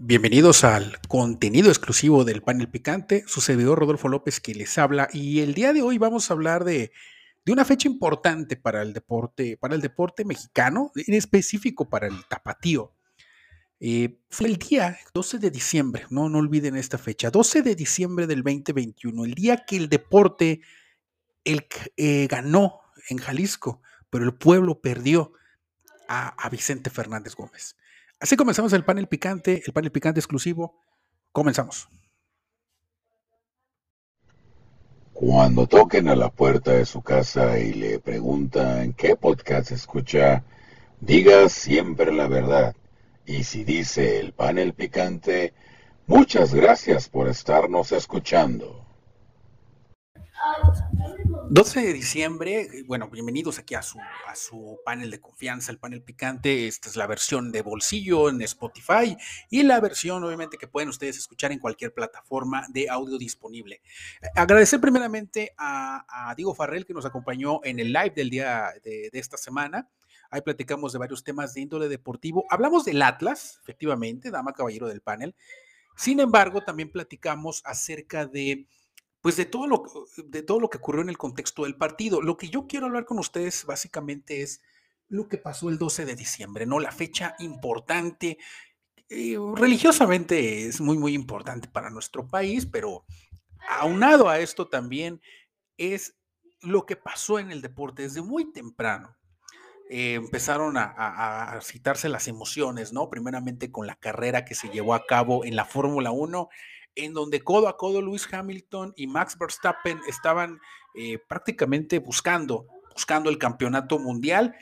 Bienvenidos al contenido exclusivo del panel picante, su servidor Rodolfo López que les habla y el día de hoy vamos a hablar de, de, una fecha importante para el deporte, para el deporte mexicano, en específico para el tapatío. Eh, fue el día 12 de diciembre, no, no olviden esta fecha, 12 de diciembre del 2021, el día que el deporte el, eh, ganó en Jalisco, pero el pueblo perdió a, a Vicente Fernández Gómez. Así comenzamos el panel picante, el panel picante exclusivo. Comenzamos. Cuando toquen a la puerta de su casa y le preguntan qué podcast escucha, diga siempre la verdad. Y si dice el panel picante, muchas gracias por estarnos escuchando. 12 de diciembre, bueno, bienvenidos aquí a su, a su panel de confianza, el panel picante. Esta es la versión de bolsillo en Spotify y la versión, obviamente, que pueden ustedes escuchar en cualquier plataforma de audio disponible. Agradecer primeramente a, a Diego Farrell que nos acompañó en el live del día de, de esta semana. Ahí platicamos de varios temas de índole deportivo. Hablamos del Atlas, efectivamente, dama caballero del panel. Sin embargo, también platicamos acerca de pues de todo, lo, de todo lo que ocurrió en el contexto del partido. Lo que yo quiero hablar con ustedes básicamente es lo que pasó el 12 de diciembre, ¿no? La fecha importante, eh, religiosamente es muy, muy importante para nuestro país, pero aunado a esto también es lo que pasó en el deporte desde muy temprano. Eh, empezaron a, a, a, citarse las emociones, ¿no? Primeramente con la carrera que se llevó a cabo en la Fórmula 1 en donde codo a codo Lewis Hamilton y Max Verstappen estaban eh, prácticamente buscando, buscando el campeonato mundial,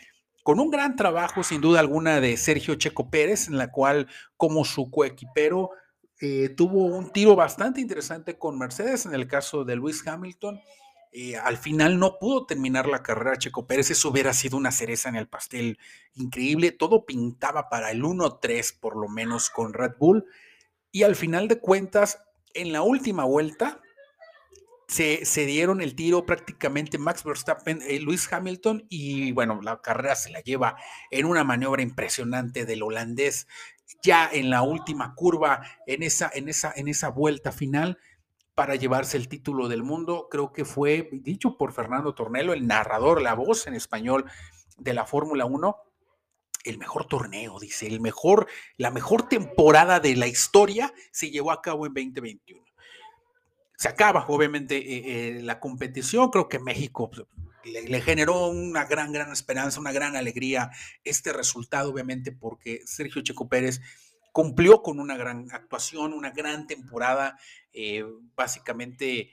con un gran trabajo sin duda alguna de Sergio Checo Pérez, en la cual como su coequipero eh, tuvo un tiro bastante interesante con Mercedes, en el caso de Lewis Hamilton. Eh, al final no pudo terminar la carrera Checo Pérez, eso hubiera sido una cereza en el pastel increíble, todo pintaba para el 1-3 por lo menos con Red Bull. Y al final de cuentas, en la última vuelta, se, dieron el tiro prácticamente Max Verstappen, eh, Luis Hamilton, y bueno, la carrera se la lleva en una maniobra impresionante del holandés, ya en la última curva, en esa, en esa, en esa vuelta final para llevarse el título del mundo. Creo que fue dicho por Fernando Tornelo, el narrador, la voz en español de la Fórmula 1 el mejor torneo, dice, el mejor, la mejor temporada de la historia se llevó a cabo en 2021. Se acaba, obviamente, eh, eh, la competición. Creo que México pues, le, generó una gran, gran esperanza, una gran alegría este resultado, obviamente, porque Sergio Checo Pérez cumplió con una gran actuación, una gran temporada, eh, básicamente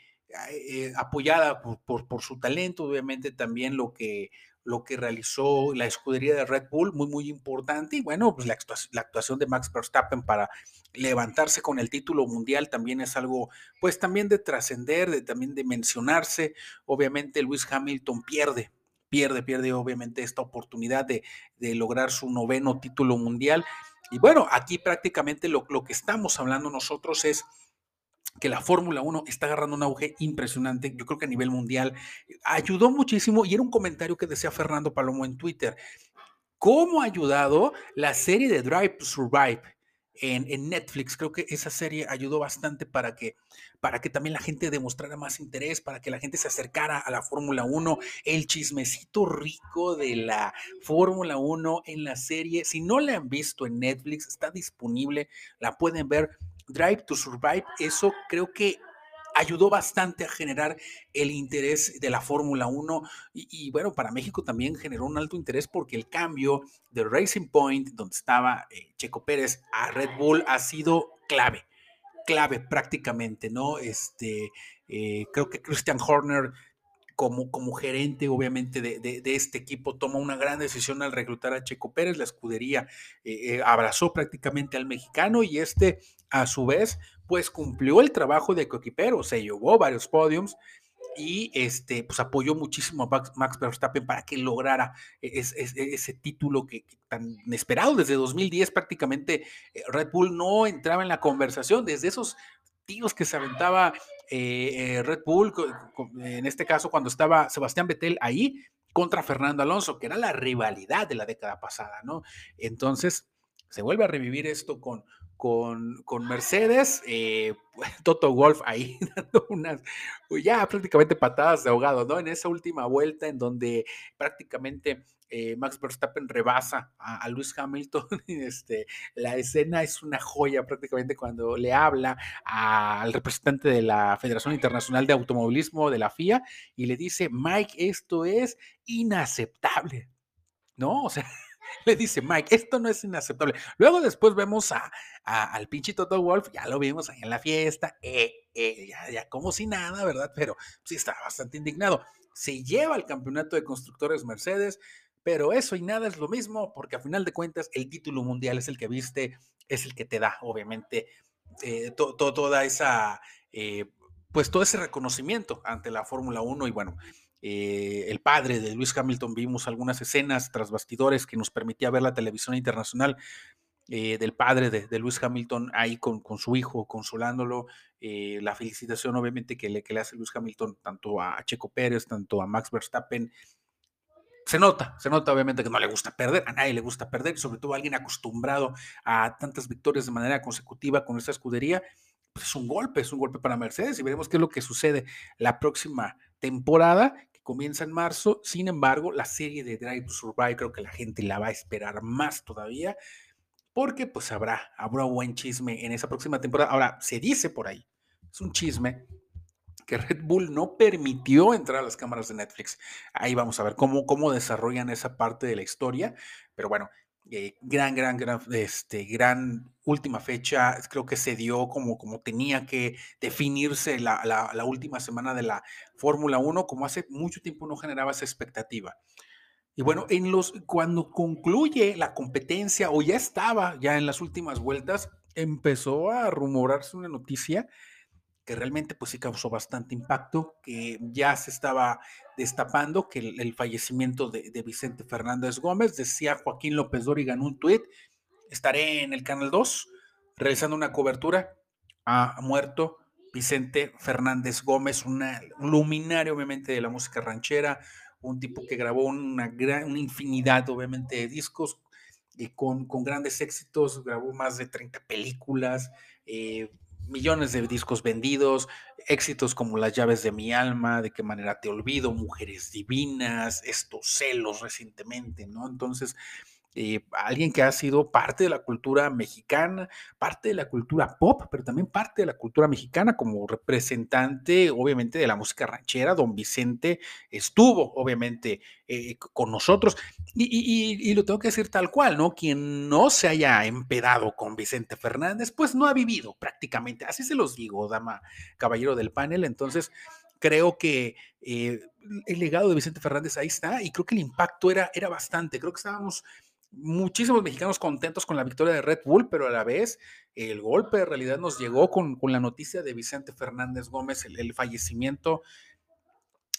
apoyada por, su talento, obviamente también lo que lo que realizó la escudería de Red Bull, muy, muy importante. Y bueno, pues la actuación, la actuación de Max Verstappen para levantarse con el título mundial también es algo, pues también de trascender, de, también de mencionarse. Obviamente Luis Hamilton pierde, pierde, pierde obviamente esta oportunidad de, de lograr su noveno título mundial. Y bueno, aquí prácticamente lo, lo que estamos hablando nosotros es que la Fórmula 1 está agarrando un auge impresionante, yo creo que a nivel mundial. Ayudó muchísimo y era un comentario que decía Fernando Palomo en Twitter. ¿Cómo ha ayudado la serie de Drive to Survive en, en, Netflix? Creo que esa serie ayudó bastante para que, para que también la gente demostrara más interés, para que la gente se acercara a la Fórmula 1, el chismecito rico de la Fórmula 1 en la serie. Si no la han visto en Netflix, está disponible, la pueden ver Drive to Survive, eso creo que ayudó bastante a generar el interés de la Fórmula 1 y, bueno, para México también generó un alto interés porque el cambio de Racing Point, donde estaba eh, Checo Pérez, a Red Bull ha sido clave, clave prácticamente, ¿no? Este, eh, creo que Christian Horner como, como, gerente, obviamente, de, de, este equipo, toma una gran decisión al reclutar a Checo Pérez. La escudería eh, eh, abrazó prácticamente al mexicano y este, a su vez, pues cumplió el trabajo de coequipero, se llevó varios podiums y este, pues apoyó muchísimo a Max, Verstappen para que lograra ese, ese, título que, que, tan esperado desde 2010 prácticamente eh, Red Bull no entraba en la conversación desde esos tiros que se aventaba eh, eh, Red Bull, en este caso cuando estaba Sebastián Vettel ahí contra Fernando Alonso, que era la rivalidad de la década pasada, ¿no? Entonces, se vuelve a revivir esto con, con, con Mercedes, eh, Toto Wolf ahí dando unas, ya prácticamente patadas de ahogado, ¿no? En esa última vuelta en donde prácticamente eh, Max Verstappen rebasa a, a Lewis Hamilton. Este, la escena es una joya prácticamente cuando le habla al representante de la Federación Internacional de Automovilismo de la FIA y le dice, Mike, esto es inaceptable. ¿No? O sea, le dice Mike, esto no es inaceptable. Luego después vemos a, al pinche Toto Wolf, ya lo vimos ahí en la fiesta, eh, eh, ya, como si nada, ¿verdad? Pero sí está bastante indignado. Se lleva el campeonato de constructores Mercedes, pero eso y nada es lo mismo, porque a final de cuentas el título mundial es el que viste, es el que te da, obviamente, eh, toda esa, pues todo ese reconocimiento ante la Fórmula 1 y bueno, eh, el padre de Luis Hamilton, vimos algunas escenas tras bastidores que nos permitía ver la televisión internacional eh, del padre de, Luis Hamilton ahí con, su hijo, consolándolo. Eh, la felicitación obviamente que le, que le hace Luis Hamilton tanto a Checo Pérez, tanto a Max Verstappen. Se nota, se nota obviamente que no le gusta perder, a nadie le gusta perder, sobre todo a alguien acostumbrado a tantas victorias de manera consecutiva con esta escudería. Pues es un golpe, es un golpe para Mercedes y veremos qué es lo que sucede la próxima temporada comienza en marzo. Sin embargo, la serie de Drive to Survive creo que la gente la va a esperar más todavía porque pues habrá, habrá buen chisme en esa próxima temporada. Ahora, se dice por ahí, es un chisme que Red Bull no permitió entrar a las cámaras de Netflix. Ahí vamos a ver cómo, cómo desarrollan esa parte de la historia. Pero bueno, eh, gran, gran, gran, este, gran última fecha. Creo que se dio como, como tenía que definirse la, la, última semana de la Fórmula 1, como hace mucho tiempo no generaba esa expectativa. Y bueno, en los, cuando concluye la competencia o ya estaba ya en las últimas vueltas, empezó a rumorarse una noticia que realmente pues sí causó bastante impacto, que ya se estaba destapando que el, fallecimiento de, Vicente Fernández Gómez, decía Joaquín López Dóriga en un tuit, estaré en el Canal 2 realizando una cobertura, ha muerto Vicente Fernández Gómez, una, un luminario obviamente de la música ranchera, un tipo que grabó una, gran, una infinidad obviamente de discos, y con, con, grandes éxitos, grabó más de 30 películas, eh, millones de discos vendidos, éxitos como Las llaves de mi alma, De qué manera te olvido, Mujeres divinas, estos celos recientemente, ¿no? Entonces, eh, alguien que ha sido parte de la cultura mexicana, parte de la cultura pop, pero también parte de la cultura mexicana como representante, obviamente, de la música ranchera. Don Vicente estuvo, obviamente, eh, con nosotros. Y, lo tengo que decir tal cual, ¿no? Quien no se haya empedado con Vicente Fernández, pues no ha vivido prácticamente. Así se los digo, dama, caballero del panel. Entonces, creo que eh, el legado de Vicente Fernández ahí está y creo que el impacto era, era bastante. Creo que estábamos muchísimos mexicanos contentos con la victoria de Red Bull, pero a la vez el golpe de realidad nos llegó con, la noticia de Vicente Fernández Gómez, el, fallecimiento,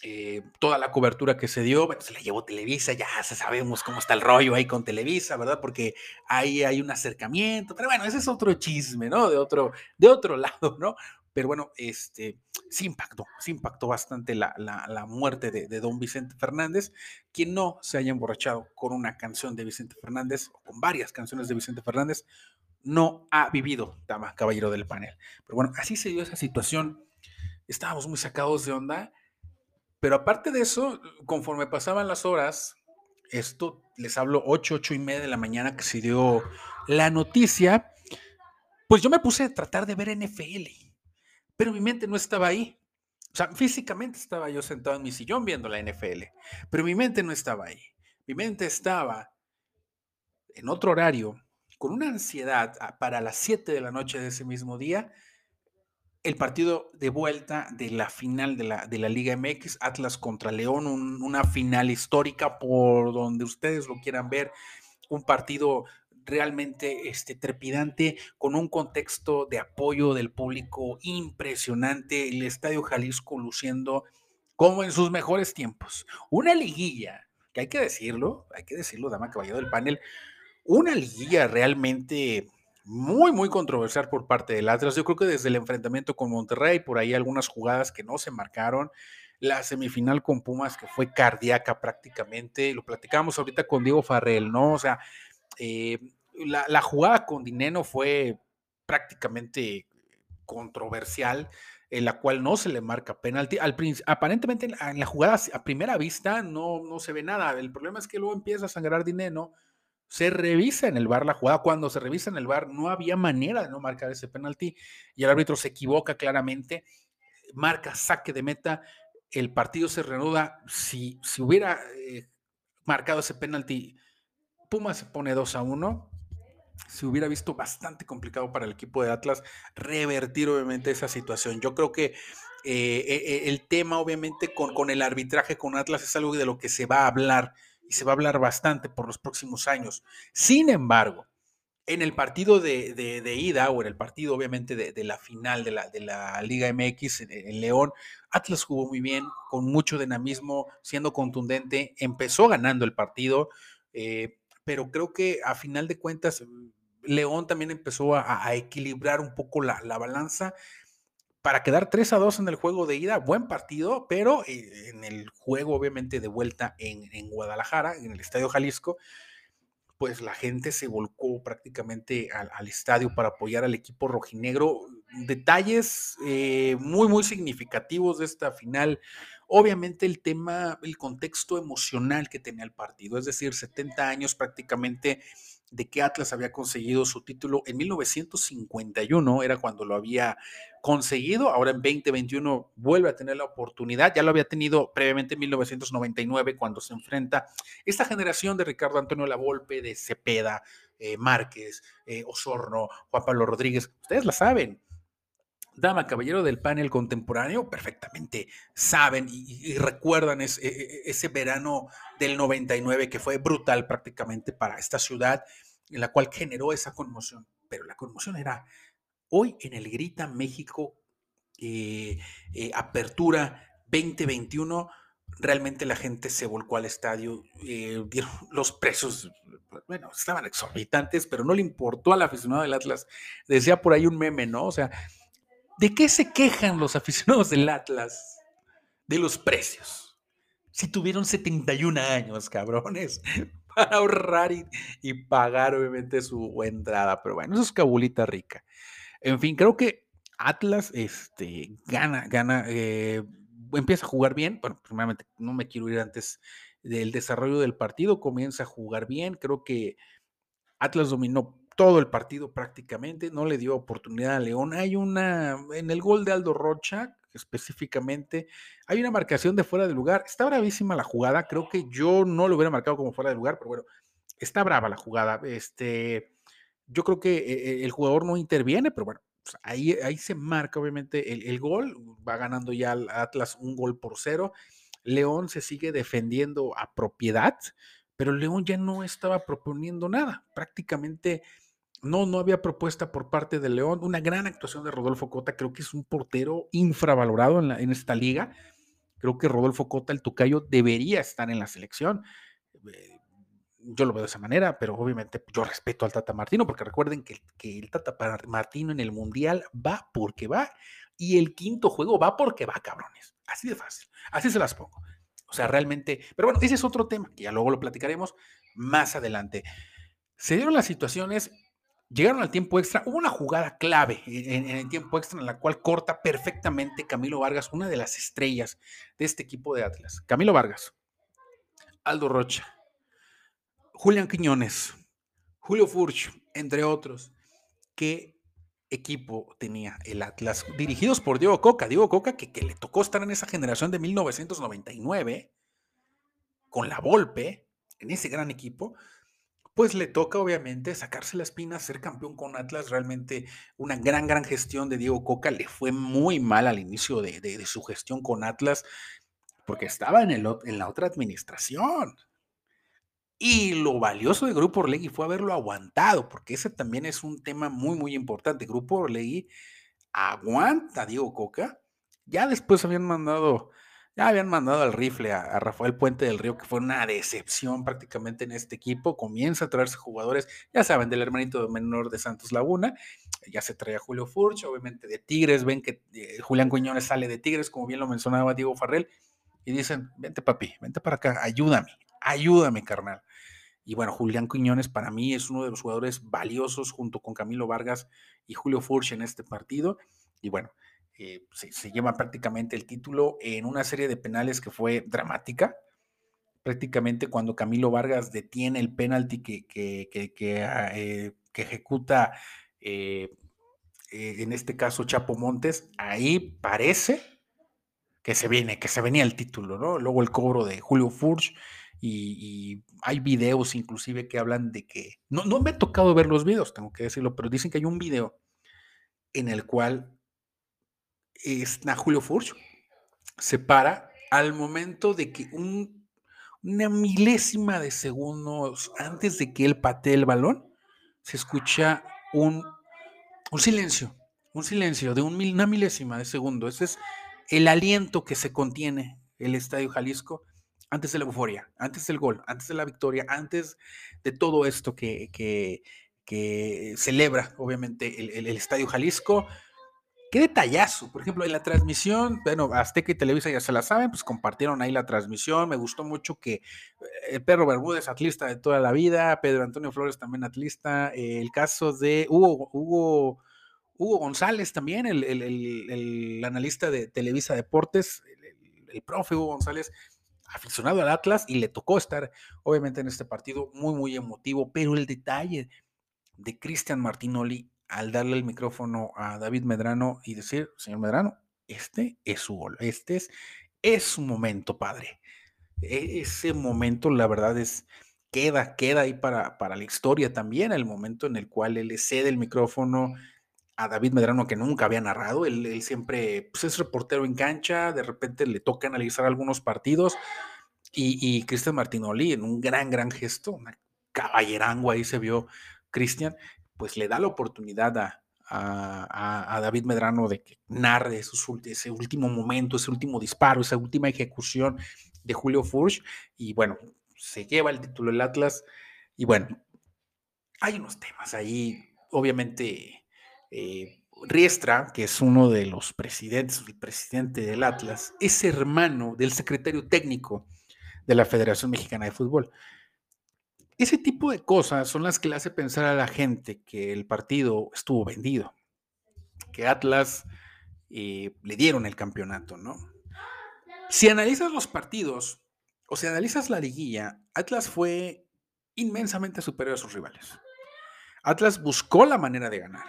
eh, toda la cobertura que se dio, se la llevó Televisa, ya sabemos cómo está el rollo ahí con Televisa, ¿verdad? Porque ahí hay un acercamiento, pero bueno, ese es otro chisme, ¿no? De otro, de otro lado, ¿no? Pero bueno, este, sí impactó, sí impactó bastante la, muerte de, don Vicente Fernández. Quien no se haya emborrachado con una canción de Vicente Fernández o con varias canciones de Vicente Fernández, no ha vivido, dama, caballero del panel. Pero bueno, así se dio esa situación. Estábamos muy sacados de onda. Pero aparte de eso, conforme pasaban las horas, esto les hablo 8, 8 y media de la mañana que se dio la noticia, pues yo me puse a tratar de ver NFL pero mi mente no estaba ahí. O sea, físicamente estaba yo sentado en mi sillón viendo la NFL, pero mi mente no estaba ahí. Mi mente estaba en otro horario, con una ansiedad para las 7 de la noche de ese mismo día, el partido de vuelta de la final de la, de la Liga MX, Atlas contra León, una final histórica por donde ustedes lo quieran ver, un partido realmente este, trepidante, con un contexto de apoyo del público impresionante, el Estadio Jalisco luciendo como en sus mejores tiempos. Una liguilla, que hay que decirlo, hay que decirlo, dama caballero del panel, una liguilla realmente muy, muy controversial por parte del Atlas. Yo creo que desde el enfrentamiento con Monterrey, por ahí algunas jugadas que no se marcaron, la semifinal con Pumas que fue cardíaca prácticamente, lo platicamos ahorita con Diego Farrell, ¿no? O sea, eh, la, jugada con Dineno fue prácticamente controversial, en la cual no se le marca penalti. Al, aparentemente en la, jugada a primera vista no, no se ve nada. El problema es que luego empieza a sangrar Dineno. Se revisa en el bar la jugada. Cuando se revisa en el bar, no había manera de no marcar ese penalti y el árbitro se equivoca claramente. Marca saque de meta. El partido se reanuda. Si, si hubiera eh, marcado ese penalti, Puma se pone 2 a 1 se hubiera visto bastante complicado para el equipo de Atlas revertir obviamente esa situación. Yo creo que eh, e, e, el tema obviamente con, con, el arbitraje con Atlas es algo de lo que se va a hablar y se va a hablar bastante por los próximos años. Sin embargo, en el partido de, de, ida o en el partido obviamente de, la final de la, de la Liga MX en, León, Atlas jugó muy bien, con mucho dinamismo, siendo contundente, empezó ganando el partido. Eh, pero creo que a final de cuentas León también empezó a, equilibrar un poco la, balanza para quedar 3 a 2 en el juego de ida, buen partido, pero eh, en el juego obviamente de vuelta en, Guadalajara, en el Estadio Jalisco, pues la gente se volcó prácticamente al, estadio para apoyar al equipo rojinegro. Detalles eh, muy, muy significativos de esta final Obviamente el tema, el contexto emocional que tenía el partido, es decir, 70 años prácticamente de que Atlas había conseguido su título en 1951, era cuando lo había conseguido, ahora en 2021 vuelve a tener la oportunidad, ya lo había tenido previamente en 1999 cuando se enfrenta esta generación de Ricardo Antonio Lavolpe, de Cepeda, eh, Márquez, eh, Osorno, Juan Pablo Rodríguez, ustedes la saben, dama, caballero del panel contemporáneo, perfectamente saben y, recuerdan e, e, ese verano del 99 que fue brutal prácticamente para esta ciudad, en la cual generó esa conmoción. Pero la conmoción era hoy en el Grita México eh, eh, Apertura 2021 realmente la gente se volcó al estadio, eh, los precios, bueno, estaban exorbitantes, pero no le importó al aficionado del Atlas. Decía por ahí un meme, ¿no? O sea, ¿De qué se quejan los aficionados del Atlas? De los precios. Si tuvieron 71 años, cabrones, para ahorrar y, pagar obviamente su entrada. Pero bueno, eso es cabulita rica. En fin, creo que Atlas este, gana, gana, eh, empieza a jugar bien. Bueno, primeramente no me quiero ir antes del desarrollo del partido, comienza a jugar bien. Creo que Atlas dominó todo el partido prácticamente, no le dio oportunidad a León. Hay una, en el gol de Aldo Rocha, específicamente, hay una marcación de fuera de lugar. Está bravísima la jugada, creo que yo no lo hubiera marcado como fuera de lugar, pero bueno, está brava la jugada. Este, yo creo que eh, eh, el jugador no interviene, pero bueno, pues, ahí, ahí se marca obviamente el, el gol, va ganando ya Atlas un gol por cero. León se sigue defendiendo a propiedad, pero León ya no estaba proponiendo nada. Prácticamente no, no había propuesta por parte de León. Una gran actuación de Rodolfo Cota. Creo que es un portero infravalorado en, en esta liga. Creo que Rodolfo Cota, el Tucayo, debería estar en la selección. Eh, yo lo veo de esa manera, pero obviamente yo respeto al Tata Martino, porque recuerden que, que el Tata Martino en el Mundial va porque va, y el quinto juego va porque va, cabrones. Así de fácil. Así se las pongo. O sea, realmente, pero bueno, ese es otro tema, que ya luego lo platicaremos más adelante. Se dieron las situaciones Llegaron al tiempo extra. Hubo una jugada clave en, el tiempo extra en la cual corta perfectamente Camilo Vargas, una de las estrellas de este equipo de Atlas. Camilo Vargas, Aldo Rocha, Julián Quiñones, Julio Furch, entre otros. ¿Qué equipo tenía el Atlas? Dirigidos por Diego Coca. Diego Coca, que, que le tocó estar en esa generación de 1999 con la Volpe, en ese gran equipo pues le toca obviamente sacarse la espina, ser campeón con Atlas. Realmente una gran, gran gestión de Diego Coca. Le fue muy mal al inicio de, su gestión con Atlas porque estaba en, el, en la otra administración. Y lo valioso de Grupo Orlegui fue haberlo aguantado, porque ese también es un tema muy, muy importante. Grupo Orlegui aguanta a Diego Coca. Ya después habían mandado ya habían mandado al rifle a, Rafael Puente del Río, que fue una decepción prácticamente en este equipo. Comienza a traerse jugadores, ya saben, del hermanito menor de Santos Laguna. Ya se trae a Julio Furch, obviamente de Tigres. Ven que eh, Julián Cuñones sale de Tigres, como bien lo mencionaba Diego Farrell. Y dicen, vente papi, vente para acá, ayúdame, ayúdame, carnal. Y bueno, Julián Quiñones para mí es uno de los jugadores valiosos junto con Camilo Vargas y Julio Furch en este partido. Y bueno, eh, se, lleva prácticamente el título en una serie de penales que fue dramática. Prácticamente cuando Camilo Vargas detiene el penalti que, que, que, ah, eh, ejecuta, eh, en este caso Chapo Montes, ahí parece que se viene, que se venía el título, ¿no? Luego el cobro de Julio Furch y, hay videos inclusive que hablan de que, no, no me ha tocado ver los videos, tengo que decirlo, pero dicen que hay un video en el cual está Julio Furch se para al momento de que un, una milésima de segundos antes de que él patee el balón, se escucha un, un silencio, un silencio de una milésima de segundo. Ese es el aliento que se contiene el Estadio Jalisco antes de la euforia, antes del gol, antes de la victoria, antes de todo esto que, celebra, obviamente, el, Estadio Jalisco. Qué detallazo, por ejemplo, en la transmisión, bueno, Azteca y Televisa ya se la saben, pues compartieron ahí la transmisión, me gustó mucho que eh, el perro Bermúdez, atlista de toda la vida, Pedro Antonio Flores también atlista, el caso de Hugo, Hugo Hugo González también, el, analista de Televisa Deportes, el, profe Hugo González, aficionado al Atlas y le tocó estar obviamente en este partido muy, muy emotivo, pero el detalle de Cristian Martinoli al darle el micrófono a David Medrano y decir, señor Medrano, este es su gol, este es, es su momento, padre. E, ese momento, la verdad es, queda, queda ahí para, para la historia también, el momento en el cual él le cede el micrófono a David Medrano que nunca había narrado. Él, siempre pues, es reportero en cancha, de repente le toca analizar algunos partidos. Y, Cristian Martinoli, en un gran, gran gesto, una caballerango ahí se vio Cristian, pues le da la oportunidad a, a, David Medrano de que narre ese último momento, ese último disparo, esa última ejecución de Julio Furch. Y bueno, se lleva el título del Atlas. Y bueno, hay unos temas ahí, obviamente eh, Riestra, que es uno de los presidentes, el presidente del Atlas, es hermano del secretario técnico de la Federación Mexicana de Fútbol. Ese tipo de cosas son las que le hace pensar a la gente que el partido estuvo vendido, que Atlas eh, le dieron el campeonato, ¿no? Si analizas los partidos o si analizas la liguilla, Atlas fue inmensamente superior a sus rivales. Atlas buscó la manera de ganar.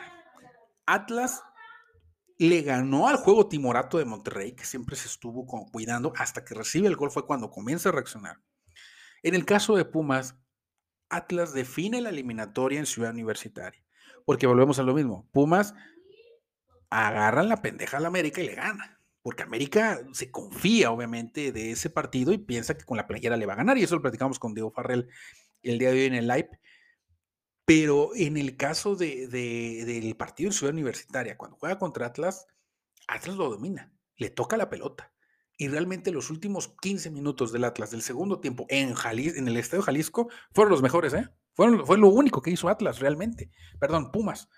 Atlas le ganó al juego timorato de Monterrey, que siempre se estuvo cuidando hasta que recibe el gol, fue cuando comienza a reaccionar. En el caso de Pumas, Atlas define la eliminatoria en Ciudad Universitaria, porque volvemos a lo mismo. Pumas agarran la pendeja a la América y le gana, porque América se confía obviamente de ese partido y piensa que con la playera le va a ganar, y eso lo platicamos con Diego Farrell el día de hoy en el live. Pero en el caso de, del partido en Ciudad Universitaria, cuando juega contra Atlas, Atlas lo domina, le toca la pelota. Y realmente los últimos 15 minutos del Atlas del segundo tiempo en, en el Estadio Jalisco fueron los mejores, ¿eh? Fueron, fue lo único que hizo Atlas realmente. Perdón, Pumas.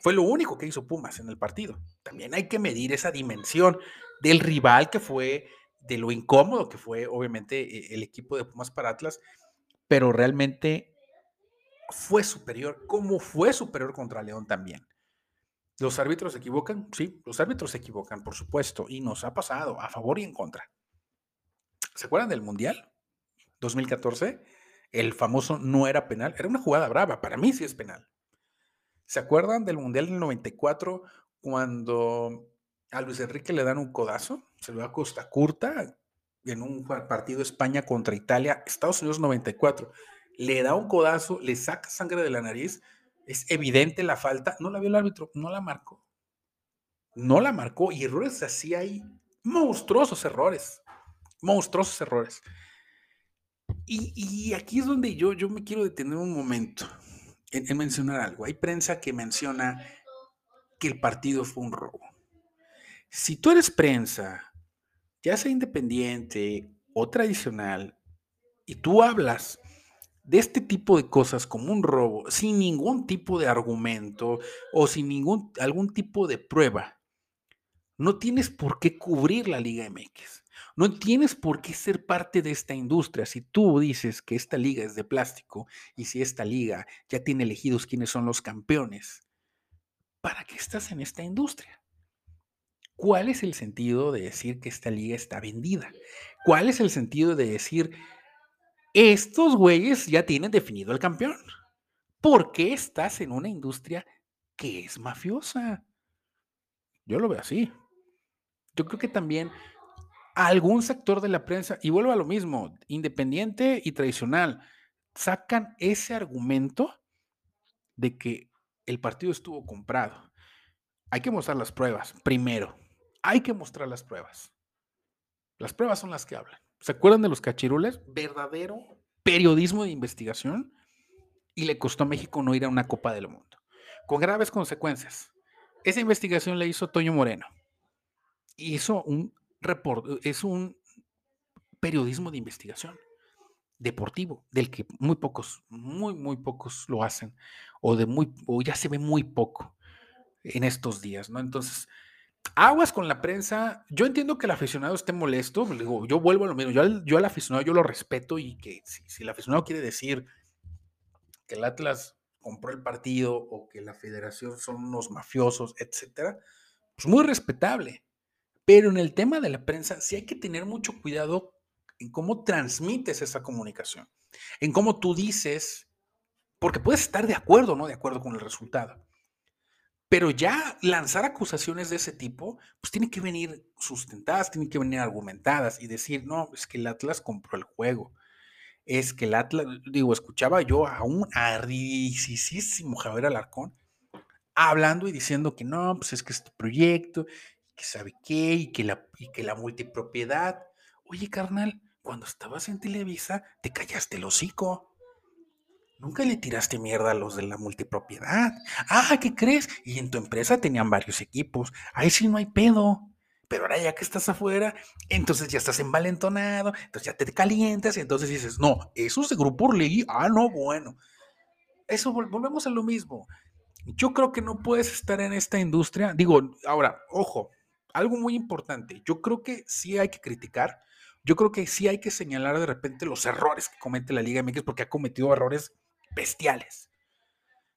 Fue lo único que hizo Pumas en el partido. También hay que medir esa dimensión del rival que fue, de lo incómodo que fue, obviamente, e, el equipo de Pumas para Atlas, pero realmente fue superior, como fue superior contra León también. ¿Los árbitros se equivocan? Sí, los árbitros se equivocan, por supuesto, y nos ha pasado a favor y en contra. ¿Se acuerdan del Mundial 2014? El famoso no era penal, era una jugada brava, para mí sí es penal. ¿Se acuerdan del Mundial del 94 cuando a Luis Enrique le dan un codazo? Se lo da Costa Curta en un partido España contra Italia, Estados Unidos 94 le da un codazo, le saca sangre de la nariz, es evidente la falta, no la vio el árbitro, no la marcó. No la marcó y errores así hay, monstruosos errores, monstruosos errores. Y, aquí es donde yo, yo me quiero detener un momento en, mencionar algo. Hay prensa que menciona que el partido fue un robo. Si tú eres prensa, ya sea independiente o tradicional, y tú hablas de este tipo de cosas como un robo, sin ningún tipo de argumento o sin ningún algún tipo de prueba, No tienes por qué cubrir la Liga MX. No tienes por qué ser parte de esta industria. Si tú dices que esta liga es de plástico y si esta liga ya tiene elegidos quiénes son los campeones, ¿para qué estás en esta industria? ¿Cuál es el sentido de decir que esta liga está vendida? ¿Cuál es el sentido de decir, estos güeyes ya tienen definido el campeón? ¿Por qué estás en una industria que es mafiosa? Yo lo veo así. Yo creo que también algún sector de la prensa, y vuelvo a lo mismo, independiente y tradicional, sacan ese argumento de que el partido estuvo comprado. Hay que mostrar las pruebas, primero. Hay que mostrar las pruebas. Las pruebas son las que hablan. ¿Se acuerdan de los cachirules? Verdadero periodismo de investigación y le costó a México no ir a una Copa del Mundo, con graves consecuencias. Esa investigación la hizo Toño Moreno. Hizo un es un periodismo de investigación deportivo, del que muy pocos, muy, muy pocos lo hacen, o de muy, o ya se ve muy poco en estos días, ¿no? Entonces, aguas con la prensa. Yo entiendo que el aficionado esté molesto, digo, yo vuelvo a lo mismo, yo al, aficionado yo lo respeto y que si, si, el aficionado quiere decir que el Atlas compró el partido o que la federación son unos mafiosos, etcétera, pues muy respetable. Pero en el tema de la prensa sí hay que tener mucho cuidado en cómo transmites esa comunicación, en cómo tú dices, porque puedes estar de acuerdo o no de acuerdo con el resultado. Pero ya lanzar acusaciones de ese tipo, pues tienen que venir sustentadas, tienen que venir argumentadas y decir, no, es que el Atlas compró el juego. Es que el Atlas, digo, escuchaba yo a un arrisísimo Javier Alarcón hablando y diciendo que no, pues es que este proyecto que sabe qué, y que la, y que la multipropiedad. Oye, carnal, cuando estabas en Televisa, te callaste el hocico. Nunca le tiraste mierda a los de la multipropiedad. Ah, ¿qué crees? Y en tu empresa tenían varios equipos. Ahí sí no hay pedo. Pero ahora ya que estás afuera, entonces ya estás envalentonado, entonces ya te calientas y entonces dices, no, eso es de Grupo Orlegui. Ah, no, bueno. Eso volvemos a lo mismo. Yo creo que no puedes estar en esta industria. Digo, ahora, ojo, algo muy importante, yo creo que sí hay que criticar, yo creo que sí hay que señalar de repente los errores que comete la Liga MX porque ha cometido errores bestiales.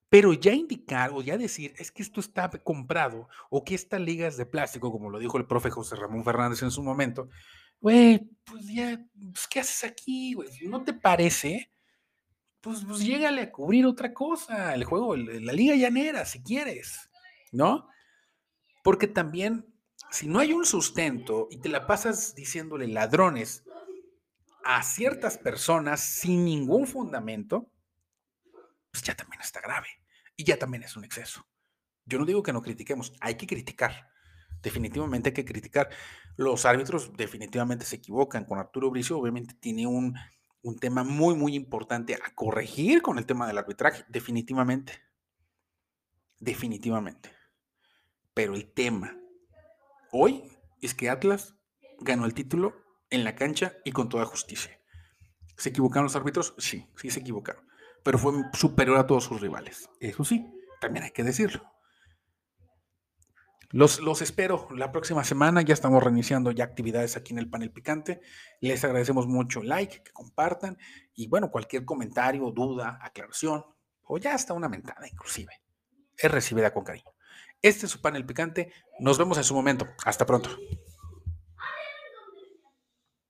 Pero ya indicar o ya decir, es que esto está comprado o que esta liga es de plástico, como lo dijo el profe José Ramón Fernández en su momento, güey, pues ya, pues, ¿qué haces aquí, güey? ¿No te parece? Pues, pues llégale a cubrir otra cosa, el juego, la liga llanera, si quieres, ¿no? Porque también si no hay un sustento y te la pasas diciéndole ladrones a ciertas personas sin ningún fundamento, pues ya también está grave y ya también es un exceso. Yo no digo que no critiquemos, hay que criticar. Definitivamente hay que criticar. Los árbitros definitivamente se equivocan. Con Arturo Bricio obviamente tiene un, un tema muy, muy importante a corregir con el tema del arbitraje. Definitivamente. Definitivamente. Pero el tema hoy es que Atlas ganó el título en la cancha y con toda justicia. ¿Se equivocaron los árbitros? Sí, sí se equivocaron. Pero fue superior a todos sus rivales. Eso sí, también hay que decirlo. Los, los, espero la próxima semana. Ya estamos reiniciando ya actividades aquí en el panel picante. Les agradecemos mucho like, que compartan y bueno, cualquier comentario, duda, aclaración o ya hasta una mentada inclusive es recibida con cariño. Este es su panel picante. Nos vemos en su momento. Hasta pronto.